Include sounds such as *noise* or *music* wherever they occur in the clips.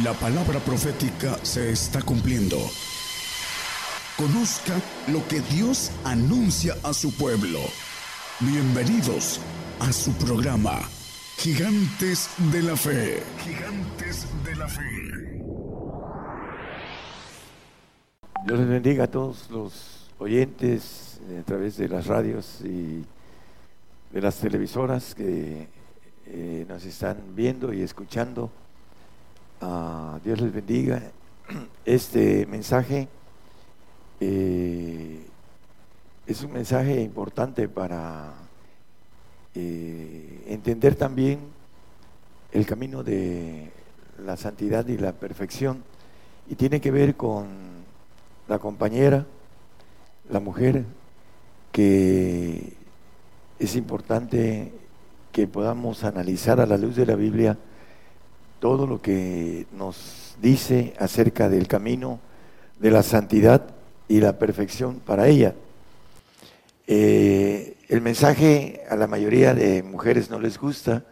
La palabra profética se está cumpliendo. Conozca lo que Dios anuncia a su pueblo. Bienvenidos a su programa, Gigantes de la Fe. Gigantes de la Fe. Dios les bendiga a todos los oyentes eh, a través de las radios y de las televisoras que eh, nos están viendo y escuchando. Ah, Dios les bendiga. Este mensaje eh, es un mensaje importante para eh, entender también el camino de la santidad y la perfección y tiene que ver con la compañera, la mujer, que es importante que podamos analizar a la luz de la Biblia todo lo que nos dice acerca del camino de la santidad y la perfección para ella. Eh, el mensaje a la mayoría de mujeres no les gusta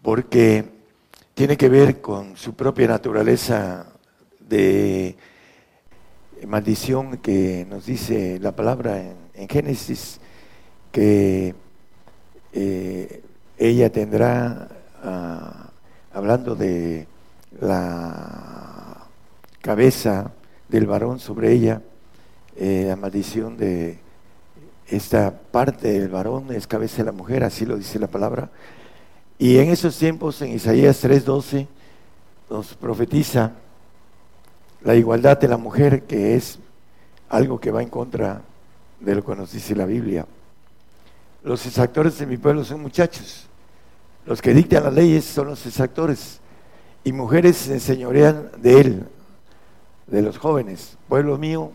porque tiene que ver con su propia naturaleza de maldición que nos dice la palabra en, Génesis, que eh, ella tendrá... Uh, hablando de la cabeza del varón sobre ella, eh, la maldición de esta parte del varón es cabeza de la mujer, así lo dice la palabra. Y en esos tiempos, en Isaías 3:12, nos profetiza la igualdad de la mujer, que es algo que va en contra de lo que nos dice la Biblia. Los exactores de mi pueblo son muchachos, los que dictan las leyes son los exactores y mujeres se enseñorean de él, de los jóvenes. Pueblo mío,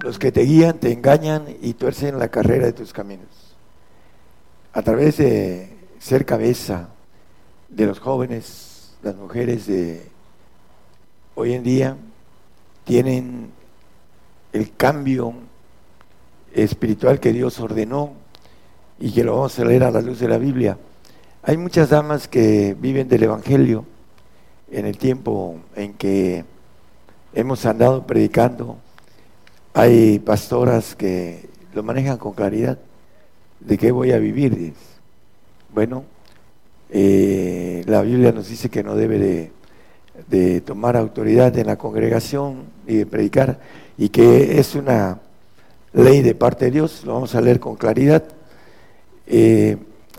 los que te guían te engañan y tuercen la carrera de tus caminos. A través de ser cabeza de los jóvenes, las mujeres de hoy en día tienen el cambio espiritual que Dios ordenó y que lo vamos a leer a la luz de la Biblia hay muchas damas que viven del Evangelio en el tiempo en que hemos andado predicando. Hay pastoras que lo manejan con claridad. ¿De qué voy a vivir? Bueno, eh, la Biblia nos dice que no debe de, tomar autoridad en la congregación y de predicar y que es una ley de parte de Dios, lo vamos a leer con claridad. Eh,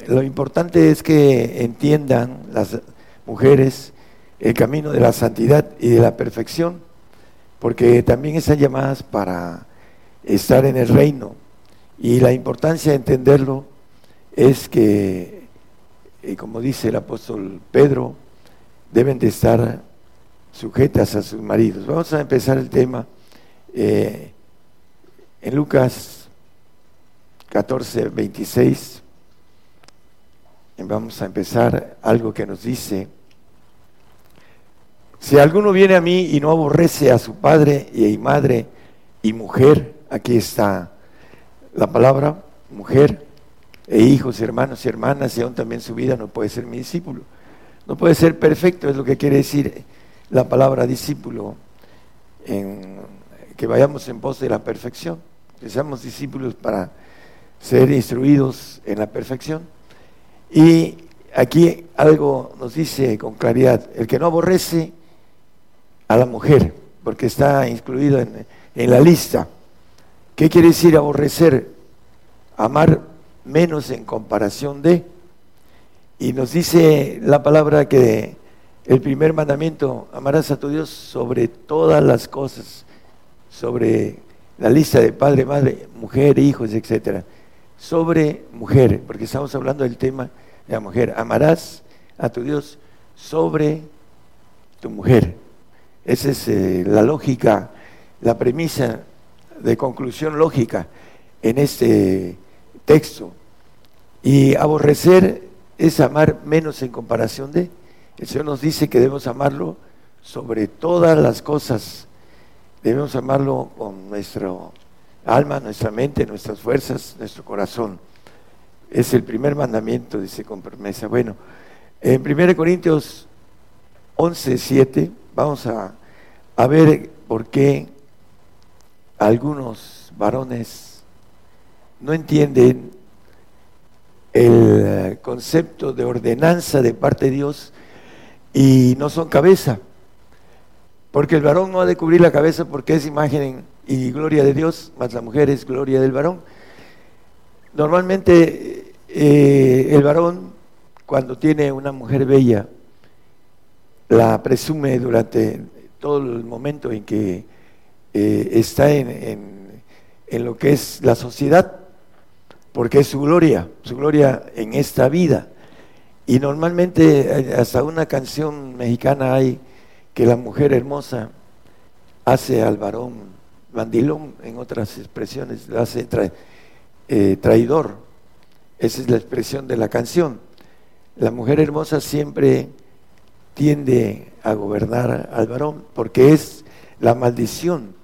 lo importante es que entiendan las mujeres el camino de la santidad y de la perfección, porque también están llamadas para estar en el reino. Y la importancia de entenderlo es que, eh, como dice el apóstol Pedro, deben de estar sujetas a sus maridos. Vamos a empezar el tema eh, en Lucas 14, 26. Vamos a empezar algo que nos dice, si alguno viene a mí y no aborrece a su padre y madre y mujer, aquí está la palabra, mujer, e hijos, hermanos y hermanas, y aún también su vida no puede ser mi discípulo. No puede ser perfecto, es lo que quiere decir la palabra discípulo, en, que vayamos en pos de la perfección, que seamos discípulos para ser instruidos en la perfección. Y aquí algo nos dice con claridad, el que no aborrece a la mujer, porque está incluido en, la lista. ¿Qué quiere decir aborrecer? Amar menos en comparación de. Y nos dice la palabra que el primer mandamiento, amarás a tu Dios sobre todas las cosas, sobre la lista de padre, madre, mujer, hijos, etcétera sobre mujer, porque estamos hablando del tema la mujer. Amarás a tu Dios sobre tu mujer. Esa es eh, la lógica, la premisa de conclusión lógica en este texto. Y aborrecer es amar menos en comparación de. El Señor nos dice que debemos amarlo sobre todas las cosas. Debemos amarlo con nuestro alma, nuestra mente, nuestras fuerzas, nuestro corazón. Es el primer mandamiento, dice con promesa. Bueno, en 1 Corintios 11, 7 vamos a, a ver por qué algunos varones no entienden el concepto de ordenanza de parte de Dios y no son cabeza. Porque el varón no ha de cubrir la cabeza porque es imagen y gloria de Dios, más la mujer es gloria del varón. Normalmente eh, el varón, cuando tiene una mujer bella, la presume durante todo el momento en que eh, está en, en lo que es la sociedad, porque es su gloria, su gloria en esta vida. Y normalmente eh, hasta una canción mexicana hay que la mujer hermosa hace al varón bandilón, en otras expresiones, lo hace eh, traidor. Esa es la expresión de la canción. La mujer hermosa siempre tiende a gobernar al varón porque es la maldición.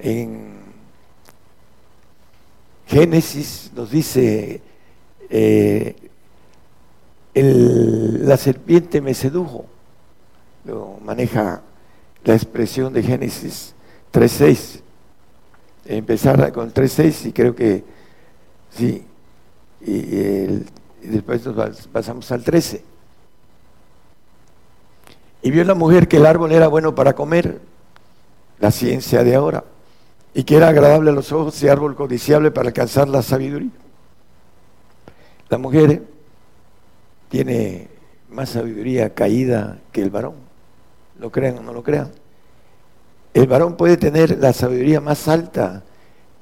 En Génesis nos dice, eh, la serpiente me sedujo, lo maneja la expresión de Génesis 3.6. Empezar con 3.6 y creo que sí, y, después nos pasamos al 13. Y vio la mujer que el árbol era bueno para comer, la ciencia de ahora y que era agradable a los ojos y árbol codiciable para alcanzar la sabiduría. La mujer tiene más sabiduría caída que el varón, lo crean o no lo crean. El varón puede tener la sabiduría más alta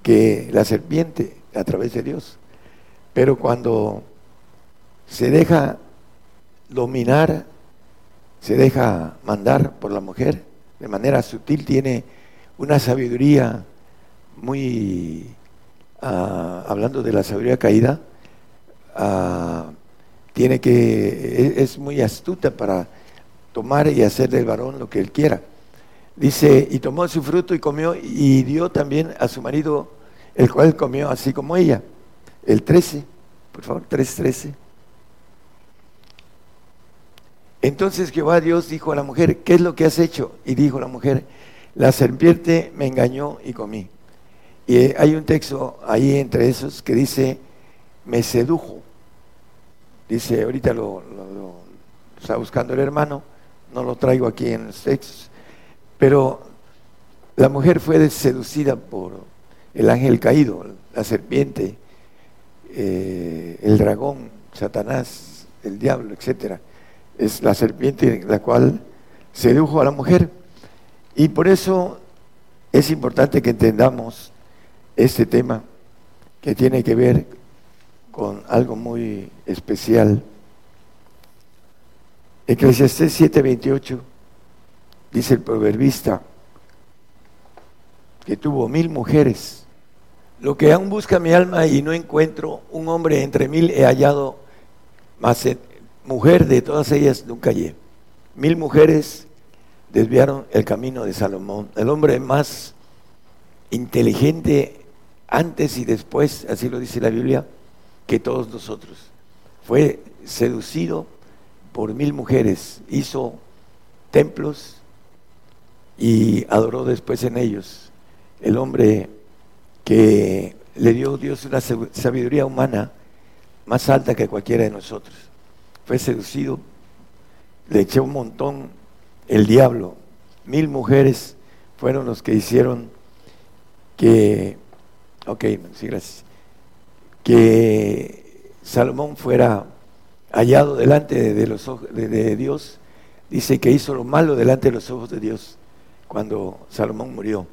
que la serpiente a través de Dios, pero cuando se deja dominar, se deja mandar por la mujer, de manera sutil tiene una sabiduría muy, ah, hablando de la sabiduría caída, ah, tiene que, e, es, muy astuta para tomar y hacer del varón lo que él quiera. Dice, y tomó su fruto y comió y dio también a su marido, el cual comió así como ella. El 13, por favor, 3.13. Entonces Jehová Dios dijo a la mujer, ¿qué es lo que has hecho? Y dijo la mujer, la serpiente me engañó y comí. Y hay un texto ahí entre esos que dice, me sedujo. Dice, ahorita lo, está buscando el hermano, no lo traigo aquí en los textos, pero la mujer fue seducida por el ángel caído, la serpiente, eh, el dragón, Satanás, el diablo, etcétera. Es la serpiente la cual sedujo a la mujer. Y por eso es importante que entendamos este tema que tiene que ver con algo muy especial. Eclesiastés 7:28 dice el proverbista que tuvo mil mujeres. Lo que aún busca mi alma y no encuentro un hombre entre mil he hallado, más mujer de todas ellas nunca hallé. Mil mujeres desviaron el camino de Salomón, el hombre más inteligente antes y después, así lo dice la Biblia, que todos nosotros. Fue seducido por mil mujeres, hizo templos y adoró después en ellos. El hombre que le dio Dios una sabiduría humana más alta que cualquiera de nosotros. Fue seducido, le echó un montón el diablo. Mil mujeres fueron los que hicieron que gracias. Que Salomón fuera hallado delante de los ojos de, Dios, dice que hizo lo malo delante de los ojos de Dios cuando Salomón murió.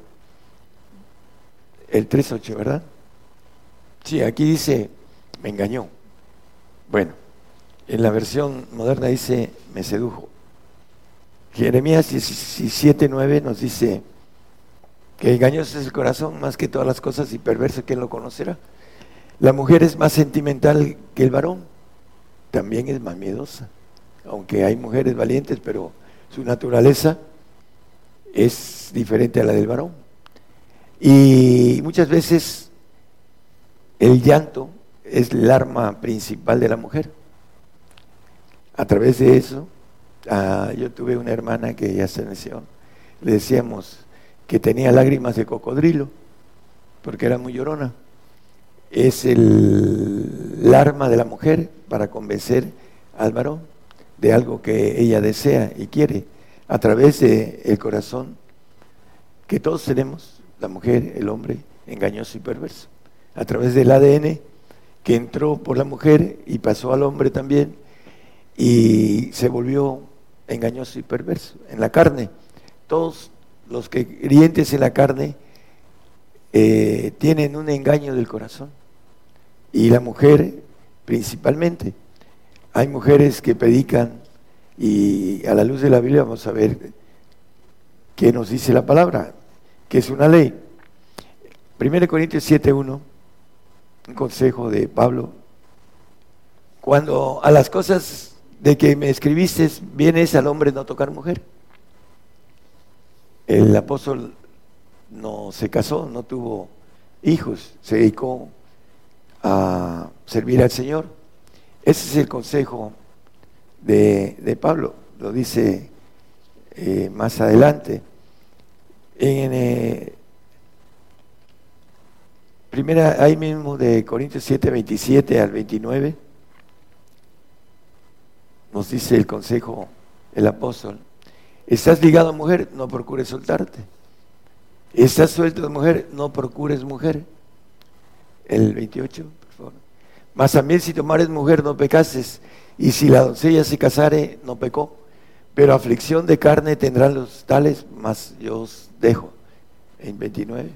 El 3.8, ¿verdad? Sí, aquí dice, me engañó. Bueno, en la versión moderna dice, me sedujo. Jeremías 17.9 nos dice, que engañoso es el corazón más que todas las cosas y perverso, ¿quién lo conocerá? La mujer es más sentimental que el varón, también es más miedosa, aunque hay mujeres valientes, pero su naturaleza es diferente a la del varón. Y muchas veces el llanto es el arma principal de la mujer. A través de eso Ah, yo tuve una hermana que ya se nació, le decíamos que tenía lágrimas de cocodrilo, porque era muy llorona. Es el, arma de la mujer para convencer al varón de algo que ella desea y quiere a través del el corazón que todos tenemos, la mujer, el hombre, engañoso y perverso, a través del ADN que entró por la mujer y pasó al hombre también y se volvió engañoso y perverso en la carne. Todos los que creyentes en la carne eh, tienen un engaño del corazón y la mujer principalmente. Hay mujeres que predican y a la luz de la Biblia vamos a ver qué nos dice la palabra, que es una ley. 1 Corintios 7.1 un consejo de Pablo. Cuando a las cosas de que me escribiste vienes al hombre no tocar mujer. El apóstol no se casó, no tuvo hijos, se dedicó a servir al Señor. Ese es el consejo de, Pablo, lo dice eh, más adelante. En, eh, Primera, ahí mismo de Corintios 7, 27 al 29, nos dice el consejo, el apóstol, estás ligado a mujer, no procures soltarte. Estás suelto de mujer, no procures mujer. El 28, por favor. Mas también si tomares mujer, no pecases, y si la doncella se casare, no pecó. Pero aflicción de carne tendrán los tales, mas yo os dejo. En 29.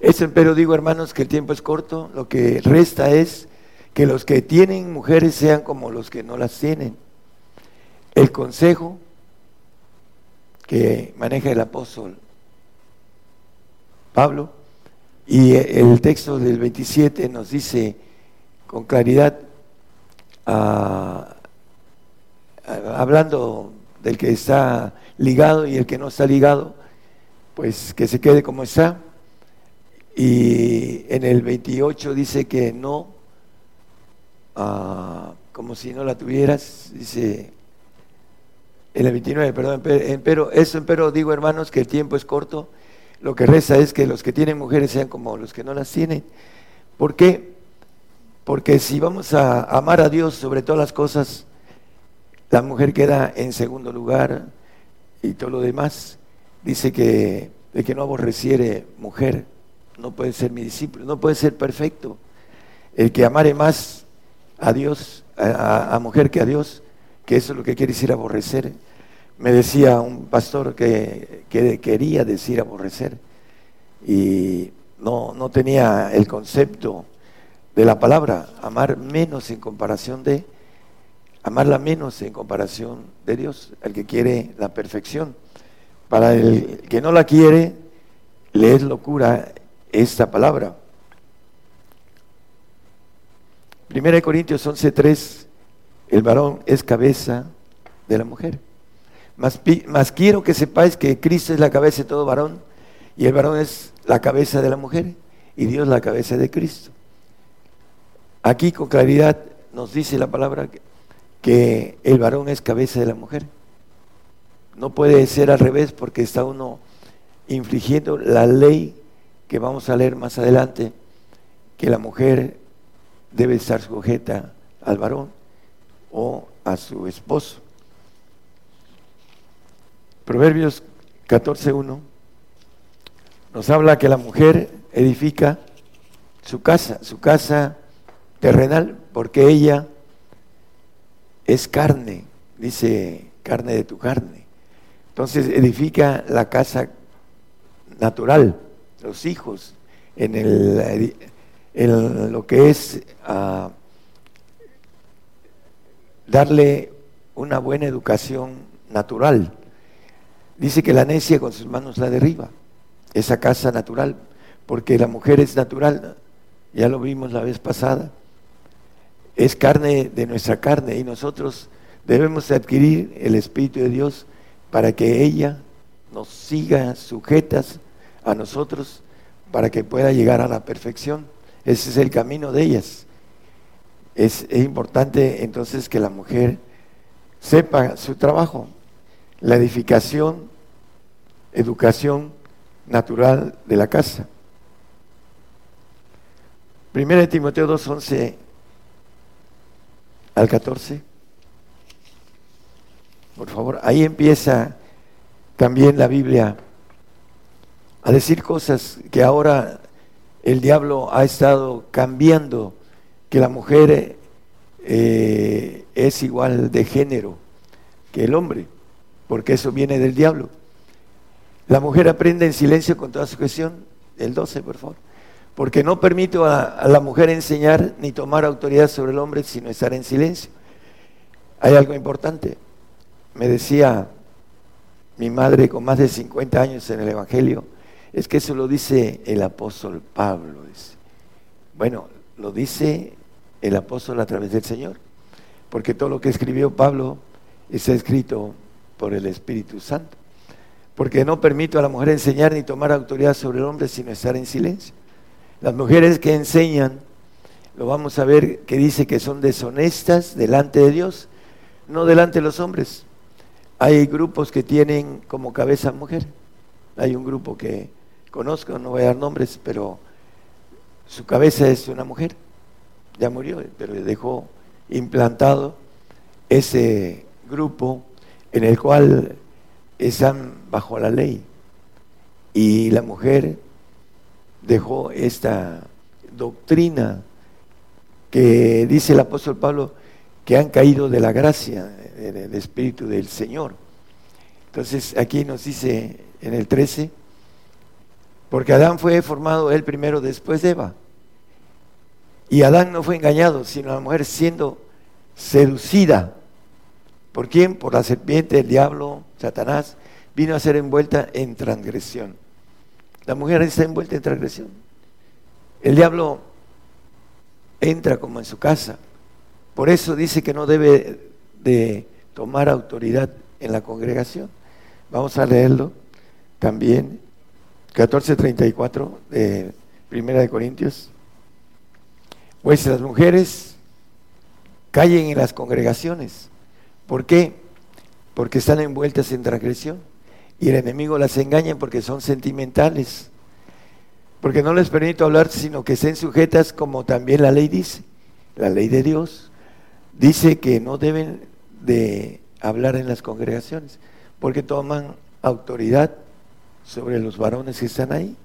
Eso, pero digo, hermanos, que el tiempo es corto. Lo que resta es que los que tienen mujeres sean como los que no las tienen. El consejo que maneja el apóstol Pablo y el texto del 27 nos dice con claridad, ah, hablando del que está ligado y el que no está ligado, pues que se quede como está y en el 28 dice que no, ah, como si no la tuvieras, dice, en el 29, perdón, pero eso, pero digo hermanos que el tiempo es corto, lo que resta es que los que tienen mujeres sean como los que no las tienen. ¿Por qué? Porque si vamos a amar a Dios sobre todas las cosas, la mujer queda en segundo lugar y todo lo demás. Dice que de que no aborreciere mujer no puede ser mi discípulo, no puede ser perfecto. El que amare más a Dios, a, mujer que a Dios, que eso es lo que quiere decir aborrecer. Me decía un pastor que, quería decir aborrecer y no, no tenía el concepto de la palabra, amar menos en comparación de, amarla menos en comparación de Dios, el que quiere la perfección. Para el que no la quiere, le es locura esta palabra. Primera de Corintios 11:3, el varón es cabeza de la mujer. Más, más quiero que sepáis que Cristo es la cabeza de todo varón y el varón es la cabeza de la mujer y Dios la cabeza de Cristo. Aquí con claridad nos dice la palabra que el varón es cabeza de la mujer. No puede ser al revés porque está uno infligiendo la ley que vamos a leer más adelante, que la mujer debe estar sujeta al varón o a su esposo. Proverbios 14.1 nos habla que la mujer edifica su casa, su casa terrenal, porque ella es carne, dice carne de tu carne. Entonces edifica la casa natural los hijos, en, el, en lo que es ah, darle una buena educación natural. Dice que la necia con sus manos la derriba, esa casa natural, porque la mujer es natural, ya lo vimos la vez pasada, es carne de nuestra carne y nosotros debemos adquirir el Espíritu de Dios para que ella nos siga sujetas a nosotros para que pueda llegar a la perfección. Ese es el camino de ellas. Es, importante entonces que la mujer sepa su trabajo, la edificación, educación natural de la casa. Primera de Timoteo 2, 11 al 14. Por favor, ahí empieza también la Biblia a decir cosas que ahora el diablo ha estado cambiando, que la mujer eh, es igual de género que el hombre, porque eso viene del diablo. La mujer aprende en silencio con toda su gestión, el 12, por favor. Porque no permito a, la mujer enseñar ni tomar autoridad sobre el hombre, sino estar en silencio. Hay algo importante. Me decía mi madre con más de 50 años en el Evangelio, es que eso lo dice el apóstol Pablo. Bueno, lo dice el apóstol a través del Señor, porque todo lo que escribió Pablo está escrito por el Espíritu Santo. Porque no permito a la mujer enseñar ni tomar autoridad sobre el hombre, sino estar en silencio. Las mujeres que enseñan, lo vamos a ver que dice que son deshonestas delante de Dios, no delante de los hombres. Hay grupos que tienen como cabeza mujer. Hay un grupo que conozco, no voy a dar nombres, pero su cabeza es una mujer. Ya murió, pero dejó implantado ese grupo en el cual están bajo la ley. Y la mujer dejó esta doctrina que dice el apóstol Pablo que han caído de la gracia del Espíritu del Señor. Entonces aquí nos dice en el 13, porque Adán fue formado él primero después de Eva. Y Adán no fue engañado, sino la mujer siendo seducida. ¿Por quién? Por la serpiente, el diablo, Satanás, vino a ser envuelta en transgresión. La mujer está envuelta en transgresión. El diablo entra como en su casa. Por eso dice que no debe de tomar autoridad en la congregación. Vamos a leerlo también 14:34 de Primera de Corintios. Vuestras mujeres callen en las congregaciones. ¿Por qué? Porque están envueltas en transgresión. Y el enemigo las engaña porque son sentimentales. Porque no les permito hablar, sino que estén sujetas como también la ley dice. La ley de Dios dice que no deben de hablar en las congregaciones, porque toman autoridad sobre los varones que están ahí.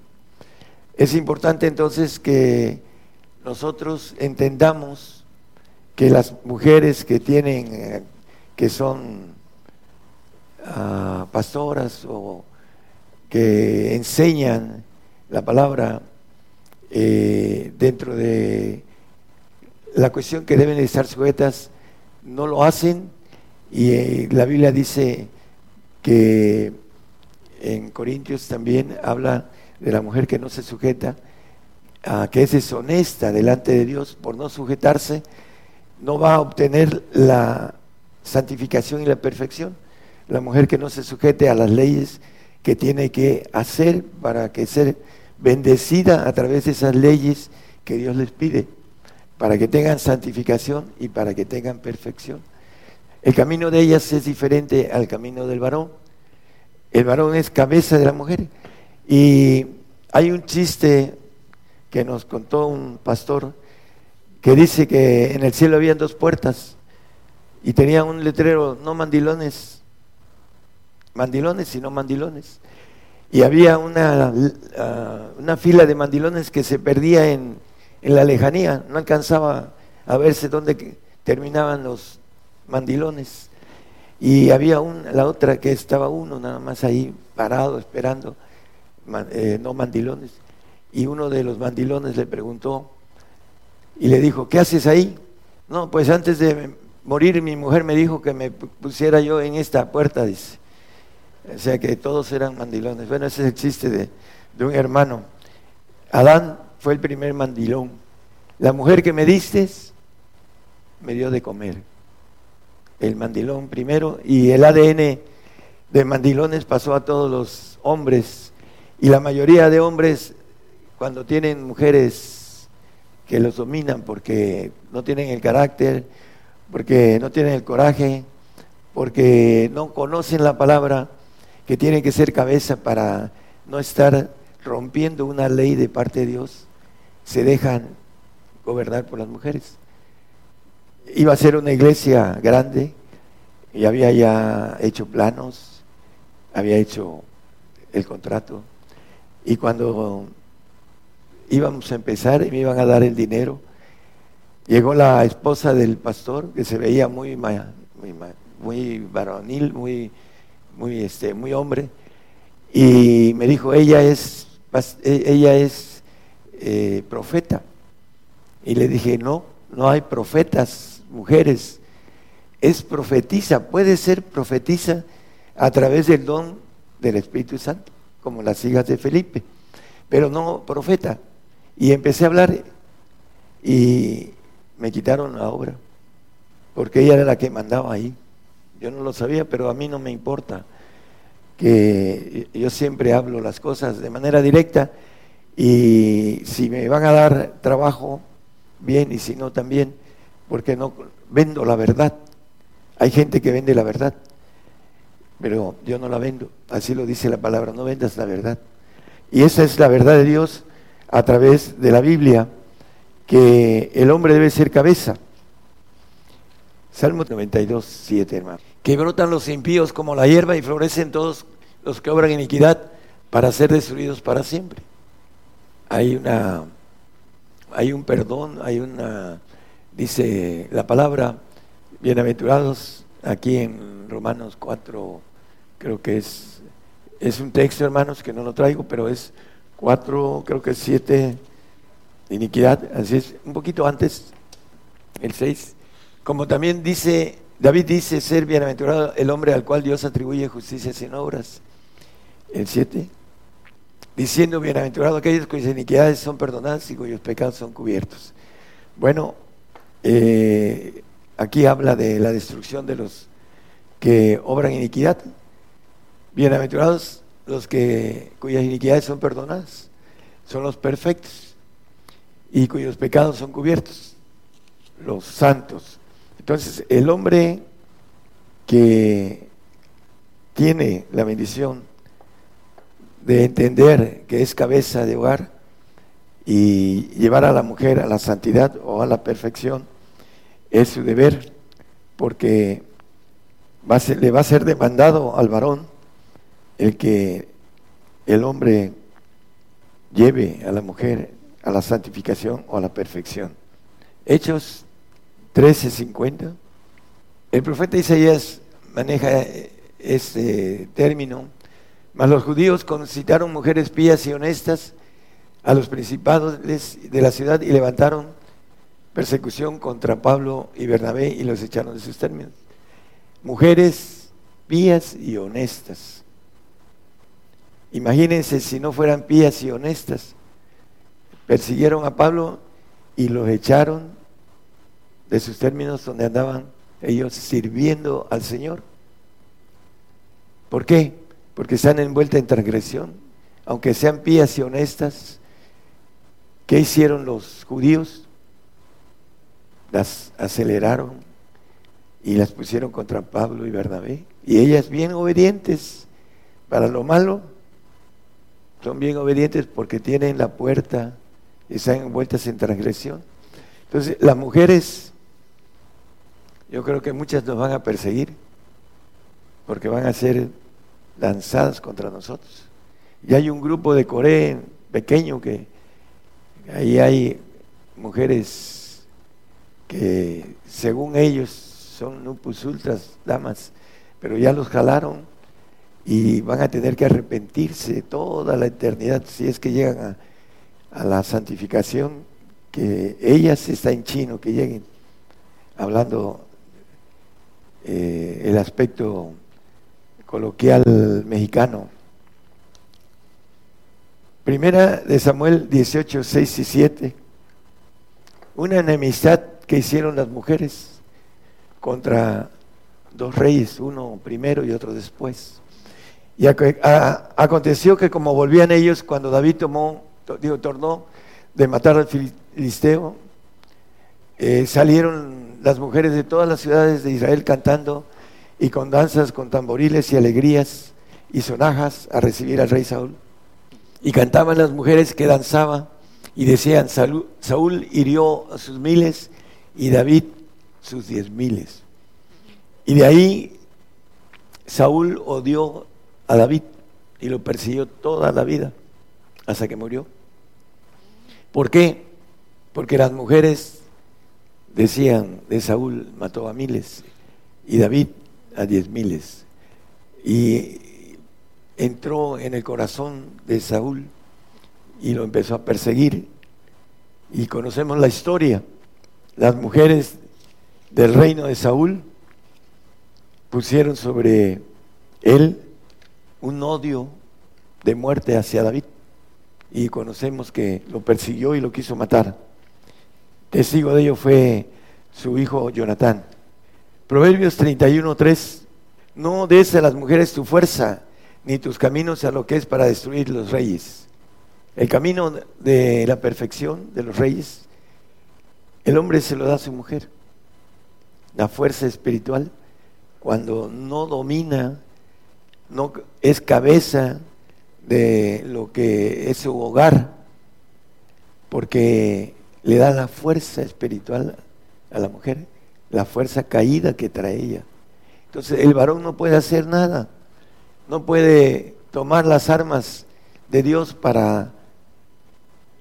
Es importante entonces que nosotros entendamos que las mujeres que tienen, eh, que son ah, pastoras o que enseñan la palabra eh, dentro de la cuestión que deben estar sujetas, no lo hacen y eh, la Biblia dice que en Corintios también habla de la mujer que no se sujeta, a que es deshonesta delante de Dios por no sujetarse, no va a obtener la santificación y la perfección. La mujer que no se sujete a las leyes que tiene que hacer para que ser bendecida a través de esas leyes que Dios les pide, para que tengan santificación y para que tengan perfección. El camino de ellas es diferente al camino del varón el varón es cabeza de la mujer. Y hay un chiste que nos contó un pastor que dice que en el cielo habían dos puertas y tenía un letrero, no mandilones, mandilones, sino mandilones. Y había una, ah, una fila de mandilones que se perdía en, en la lejanía, no alcanzaba a verse dónde terminaban los mandilones. Y había una, la otra que estaba uno nada más ahí parado esperando, eh, no mandilones. Y uno de los mandilones le preguntó y le dijo, ¿qué haces ahí? No, pues antes de morir mi mujer me dijo que me pusiera yo en esta puerta, dice. O sea que todos eran mandilones. Bueno, ese es el chiste de, de un hermano. Adán fue el primer mandilón. La mujer que me diste me dio de comer el mandilón primero, y el ADN de mandilones pasó a todos los hombres. Y la mayoría de hombres, cuando tienen mujeres que los dominan porque no tienen el carácter, porque no tienen el coraje, porque no conocen la palabra que tiene que ser cabeza para no estar rompiendo una ley de parte de Dios, se dejan gobernar por las mujeres. Iba a ser una iglesia grande y había ya hecho planos, había hecho el contrato. Y cuando íbamos a empezar y me iban a dar el dinero, llegó la esposa del pastor que se veía muy, muy, varonil, muy, muy, este, muy hombre, y me dijo, ella es, e, ella es eh, profeta. Y le dije, no, no hay profetas, mujeres, es profetiza, puede ser profetiza a través del don del Espíritu Santo, como las hijas de Felipe, pero no profeta. Y empecé a hablar y me quitaron la obra, porque ella era la que mandaba ahí. Yo no lo sabía, pero a mí no me importa, que yo siempre hablo las cosas de manera directa y si me van a dar trabajo, bien, y si no también, porque no vendo la verdad. Hay gente que vende la verdad, pero yo no la vendo. Así lo dice la palabra, no vendas la verdad. Y esa es la verdad de Dios a través de la Biblia, que el hombre debe ser cabeza. Salmo 92, 7, hermano. Que brotan los impíos como la hierba y florecen todos los que obran iniquidad para ser destruidos para siempre. Hay una, hay un perdón, hay una, dice la palabra, bienaventurados, aquí en Romanos 4, creo que es, es un texto, hermanos, que no lo traigo, pero es 4, creo que es 7, iniquidad, así es, un poquito antes, el 6, como también dice, David dice ser bienaventurado el hombre al cual Dios atribuye justicia sin obras, el 7, diciendo bienaventurado aquellos cuyas iniquidades son perdonadas y cuyos pecados son cubiertos. Bueno, eh, aquí habla de la destrucción de los que obran iniquidad. Bienaventurados los que cuyas iniquidades son perdonadas, son los perfectos y cuyos pecados son cubiertos, los santos. Entonces, el hombre que tiene la bendición de entender que es cabeza de hogar y llevar a la mujer a la santidad o a la perfección, es su deber, porque le va a ser demandado al varón el que el hombre lleve a la mujer a la santificación o a la perfección. Hechos 13:50. El profeta Isaías maneja este término, mas los judíos concitaron mujeres pías y honestas a los principados de la ciudad y levantaron persecución contra Pablo y Bernabé y los echaron de sus términos. Mujeres pías y honestas. Imagínense si no fueran pías y honestas. Persiguieron a Pablo y los echaron de sus términos donde andaban ellos sirviendo al Señor. ¿Por qué? Porque están envueltas en transgresión. Aunque sean pías y honestas, ¿qué hicieron los judíos? Las aceleraron y las pusieron contra Pablo y Bernabé. Y ellas bien obedientes para lo malo son bien obedientes porque tienen la puerta y están envueltas en transgresión. Entonces, las mujeres, yo creo que muchas nos van a perseguir porque van a ser lanzadas contra nosotros. Y hay un grupo de Corea pequeño que ahí hay mujeres que según ellos son nupus ultras, damas, pero ya los jalaron y van a tener que arrepentirse toda la eternidad si es que llegan a, la santificación, que ellas está en chino, que lleguen, hablando eh, el aspecto coloquial mexicano. Primera de Samuel 18, 6 y 7. Una enemistad que hicieron las mujeres contra dos reyes, uno primero y otro después. Y aconteció que como volvían ellos, cuando David tomó, digo, tornó de matar al filisteo, eh, salieron las mujeres de todas las ciudades de Israel cantando y con danzas, con tamboriles y alegrías y sonajas a recibir al rey Saúl. Y cantaban las mujeres que danzaban y decían, Saúl hirió a sus miles y David sus diez miles. Y de ahí Saúl odió a David y lo persiguió toda la vida hasta que murió. ¿Por qué? Porque las mujeres decían de Saúl mató a miles y David a diez miles. Y entró en el corazón de Saúl y lo empezó a perseguir. Y conocemos la historia. Las mujeres del reino de Saúl pusieron sobre él un odio de muerte hacia David. Y conocemos que lo persiguió y lo quiso matar. Testigo de ello fue su hijo Jonatán. Proverbios 31.3 No des a las mujeres tu fuerza, ni tus caminos a lo que es para destruir los reyes. El camino de la perfección de los reyes, el hombre se lo da a su mujer. La fuerza espiritual, cuando no domina, no es cabeza de lo que es su hogar, porque le da la fuerza espiritual a la mujer, la fuerza caída que trae ella. Entonces el varón no puede hacer nada, no puede tomar las armas de Dios para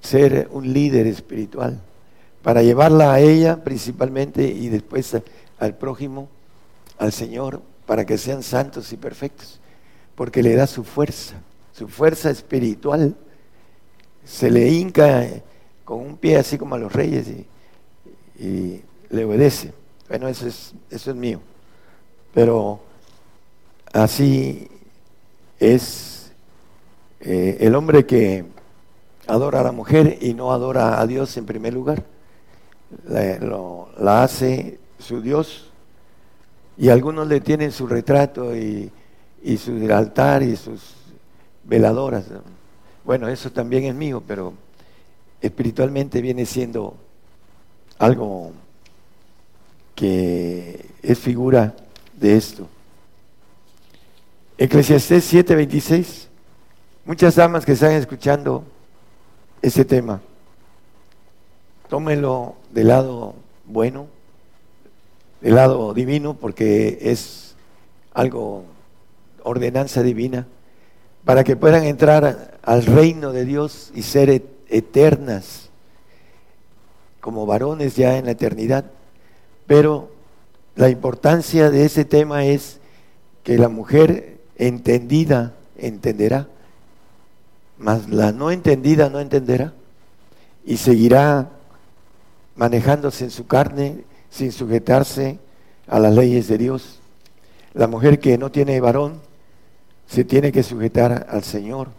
ser un líder espiritual, para llevarla a ella principalmente y después al prójimo, al Señor, para que sean santos y perfectos, porque le da su fuerza, su fuerza espiritual. Se le hinca con un pie así como a los reyes y, le obedece. Bueno, eso es, eso es mío. Pero así es eh, el hombre que adora a la mujer y no adora a Dios en primer lugar. La, hace su Dios y algunos le tienen su retrato y, y su altar y sus veladoras. Bueno, eso también es mío, pero espiritualmente viene siendo algo que es figura de esto. Eclesiastés 7:26. Muchas damas que están escuchando este tema, tómenlo del lado bueno, del lado divino, porque es algo, ordenanza divina, para que puedan entrar al reino de Dios y ser eternas, como varones ya en la eternidad. Pero la importancia de ese tema es que la mujer entendida entenderá, mas la no entendida no entenderá y seguirá manejándose en su carne sin sujetarse a las leyes de Dios. La mujer que no tiene varón se tiene que sujetar al Señor,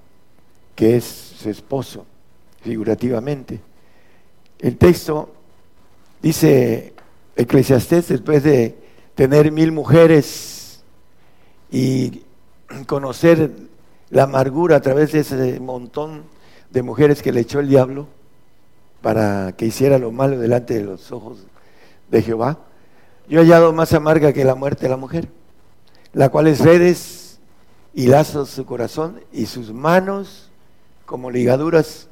que es su esposo figurativamente. El texto dice Eclesiastés, después de tener mil mujeres y *clears throat* conocer la amargura a través de ese montón de mujeres que le echó el diablo para que hiciera lo malo delante de los ojos de Jehová, yo he hallado más amarga que la muerte de la mujer, la cual es redes y lazos su corazón y sus manos como ligaduras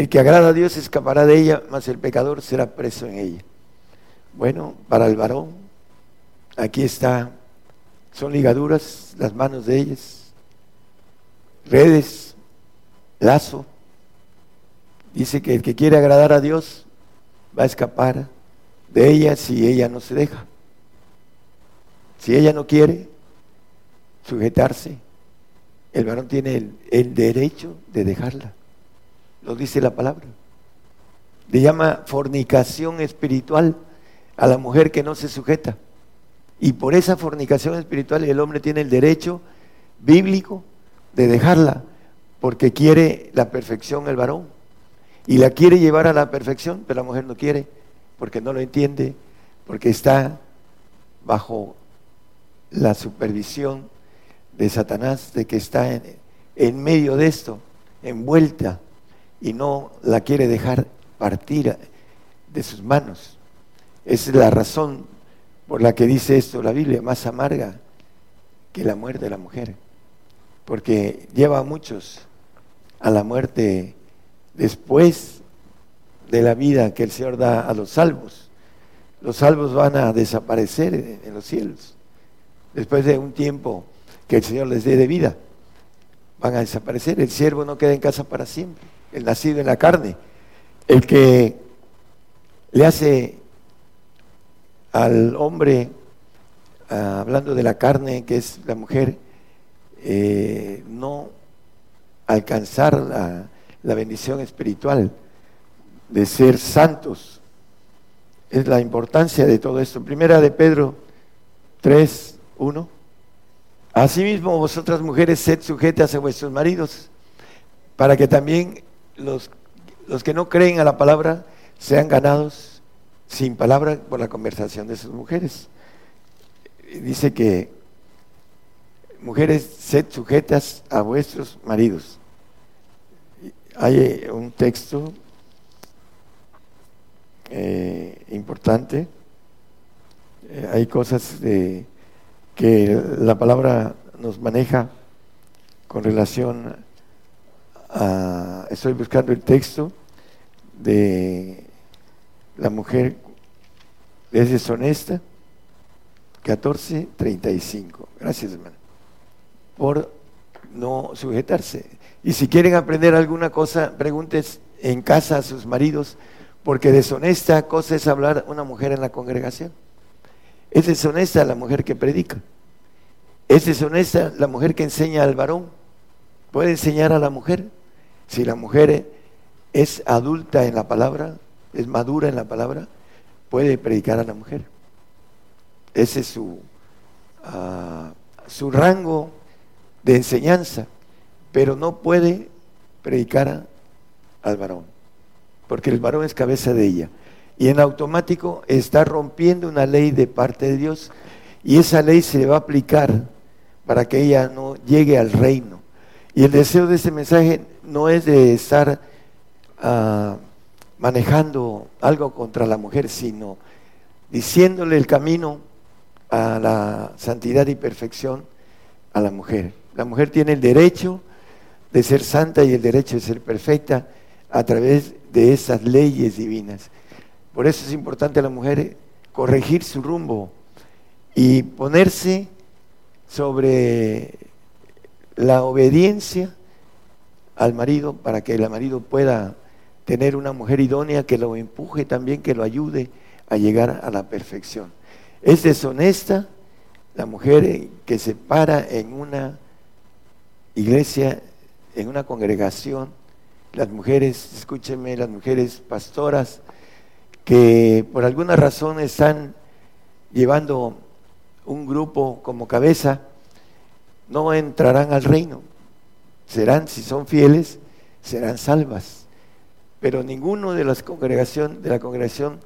el que agrada a Dios escapará de ella, mas el pecador será preso en ella. Bueno, para el varón, aquí está, son ligaduras las manos de ellas, redes, lazo. Dice que el que quiere agradar a Dios va a escapar de ella si ella no se deja. Si ella no quiere sujetarse, el varón tiene el, el derecho de dejarla lo dice la palabra. Le llama fornicación espiritual a la mujer que no se sujeta. Y por esa fornicación espiritual el hombre tiene el derecho bíblico de dejarla, porque quiere la perfección el varón. Y la quiere llevar a la perfección, pero la mujer no quiere, porque no lo entiende, porque está bajo la supervisión de Satanás, de que está en, en medio de esto, envuelta y no la quiere dejar partir de sus manos. Esa es la razón por la que dice esto la Biblia, más amarga que la muerte de la mujer, porque lleva a muchos a la muerte después de la vida que el Señor da a los salvos. Los salvos van a desaparecer en los cielos, después de un tiempo que el Señor les dé de vida. Van a desaparecer, el siervo no queda en casa para siempre, el nacido en la carne, el que le hace al hombre, ah, hablando de la carne, que es la mujer, eh, no alcanzar la, la bendición espiritual de ser santos. Es la importancia de todo esto. Primera de Pedro 3, 1. Asimismo, vosotras mujeres, sed sujetas a vuestros maridos, para que también los, los que no creen a la palabra sean ganados sin palabra por la conversación de sus mujeres. Dice que mujeres, sed sujetas a vuestros maridos. Hay un texto eh, importante, eh, hay cosas que la palabra nos maneja con relación a, estoy buscando el texto de la mujer es deshonesta, 14.35. Gracias, hermano. Por no sujetarse. Y si quieren aprender alguna cosa, preguntes en casa a sus maridos, porque deshonesta cosa es hablar una mujer en la congregación. Es deshonesta la mujer que predica. Es deshonesta la mujer que enseña al varón. Puede enseñar a la mujer. Si la mujer es adulta en la palabra, es madura en la palabra, puede predicar a la mujer. Ese es su, ah, su rango de enseñanza, pero no puede predicar al varón, porque el varón es cabeza de ella. Y en automático está rompiendo una ley de parte de Dios y esa ley se le va a aplicar para que ella no llegue al reino. Y el deseo de este mensaje no es de estar ah, manejando algo contra la mujer, sino diciéndole el camino a la santidad y perfección a la mujer. La mujer tiene el derecho de ser santa y el derecho de ser perfecta a través de esas leyes divinas. Por eso es importante a la mujer corregir su rumbo y ponerse sobre la obediencia al marido para que el marido pueda tener una mujer idónea que lo empuje también, que lo ayude a llegar a la perfección. Es deshonesta la mujer que se para en una iglesia, en una congregación, las mujeres, escúchenme, las mujeres pastoras, que por alguna razón están llevando un grupo como cabeza, no entrarán al reino. Serán, si son fieles, serán salvas. Pero ninguno de las congregación, de la congregación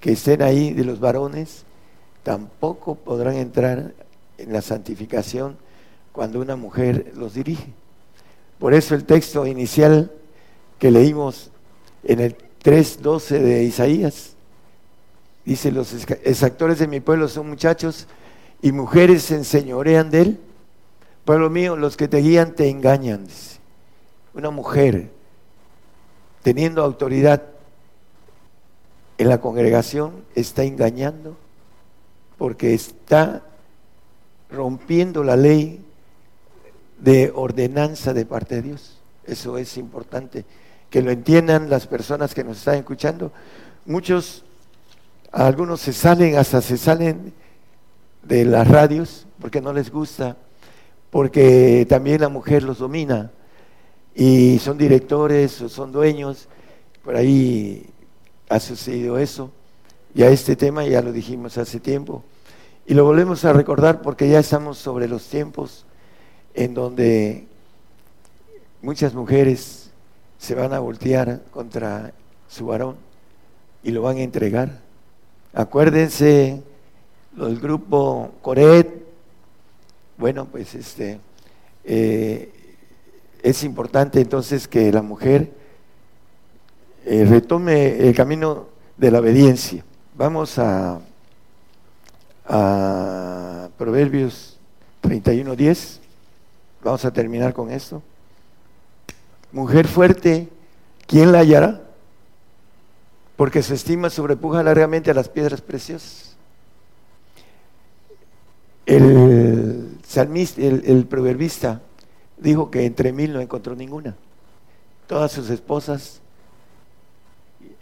que estén ahí, de los varones, tampoco podrán entrar en la santificación cuando una mujer los dirige. Por eso el texto inicial que leímos en el 3.12 de Isaías, dice, los exactores de mi pueblo son muchachos y mujeres se enseñorean de él. Pueblo mío, los que te guían te engañan. Una mujer teniendo autoridad en la congregación está engañando porque está rompiendo la ley de ordenanza de parte de Dios. Eso es importante que lo entiendan las personas que nos están escuchando. Muchos, algunos se salen, hasta se salen de las radios porque no les gusta, porque también la mujer los domina y son directores o son dueños. Por ahí ha sucedido eso. Y a este tema ya lo dijimos hace tiempo. Y lo volvemos a recordar porque ya estamos sobre los tiempos en donde muchas mujeres se van a voltear contra su varón y lo van a entregar. Acuérdense del grupo Coret, bueno, pues este eh, es importante entonces que la mujer eh, retome el camino de la obediencia. Vamos a, a Proverbios 31.10. Vamos a terminar con esto. Mujer fuerte, ¿quién la hallará? Porque su estima sobrepuja largamente a las piedras preciosas. El salmista, el, el proverbista dijo que entre mil no encontró ninguna. Todas sus esposas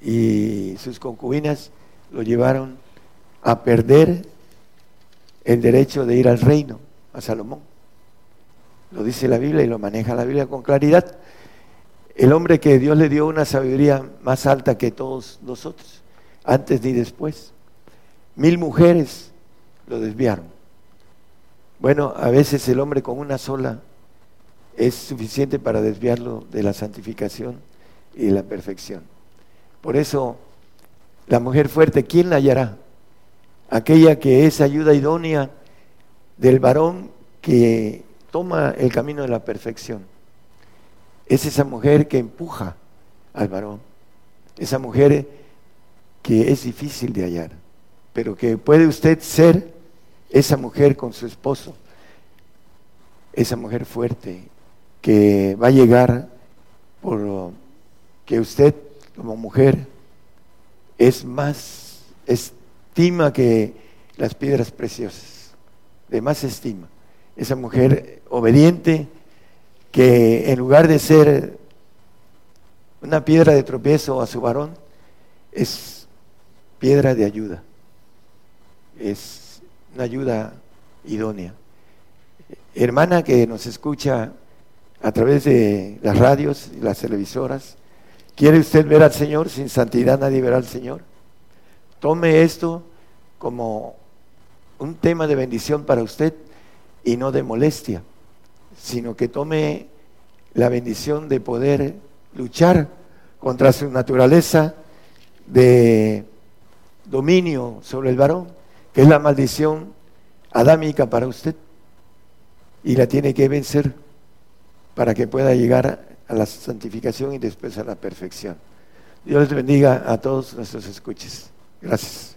y sus concubinas lo llevaron a perder el derecho de ir al reino, a Salomón. Lo dice la Biblia y lo maneja la Biblia con claridad. El hombre que Dios le dio una sabiduría más alta que todos nosotros, antes ni después. Mil mujeres lo desviaron. Bueno, a veces el hombre con una sola es suficiente para desviarlo de la santificación y de la perfección. Por eso, la mujer fuerte, ¿quién la hallará? Aquella que es ayuda idónea del varón que toma el camino de la perfección. Es esa mujer que empuja al varón. Esa mujer que es difícil de hallar, pero que puede usted ser esa mujer con su esposo, esa mujer fuerte que va a llegar por que usted como mujer es más estima que las piedras preciosas, de más estima. Esa mujer obediente que en lugar de ser una piedra de tropiezo a su varón, es piedra de ayuda, es una ayuda idónea. Hermana que nos escucha a través de las radios y las televisoras, ¿Quiere usted ver al Señor? Sin santidad nadie verá al Señor. Tome esto como un tema de bendición para usted y no de molestia, sino que tome la bendición de poder luchar contra su naturaleza de dominio sobre el varón, que es la maldición adámica para usted, y la tiene que vencer para que pueda llegar a la santificación y después a la perfección. Dios les bendiga a todos nuestros escuches. Gracias.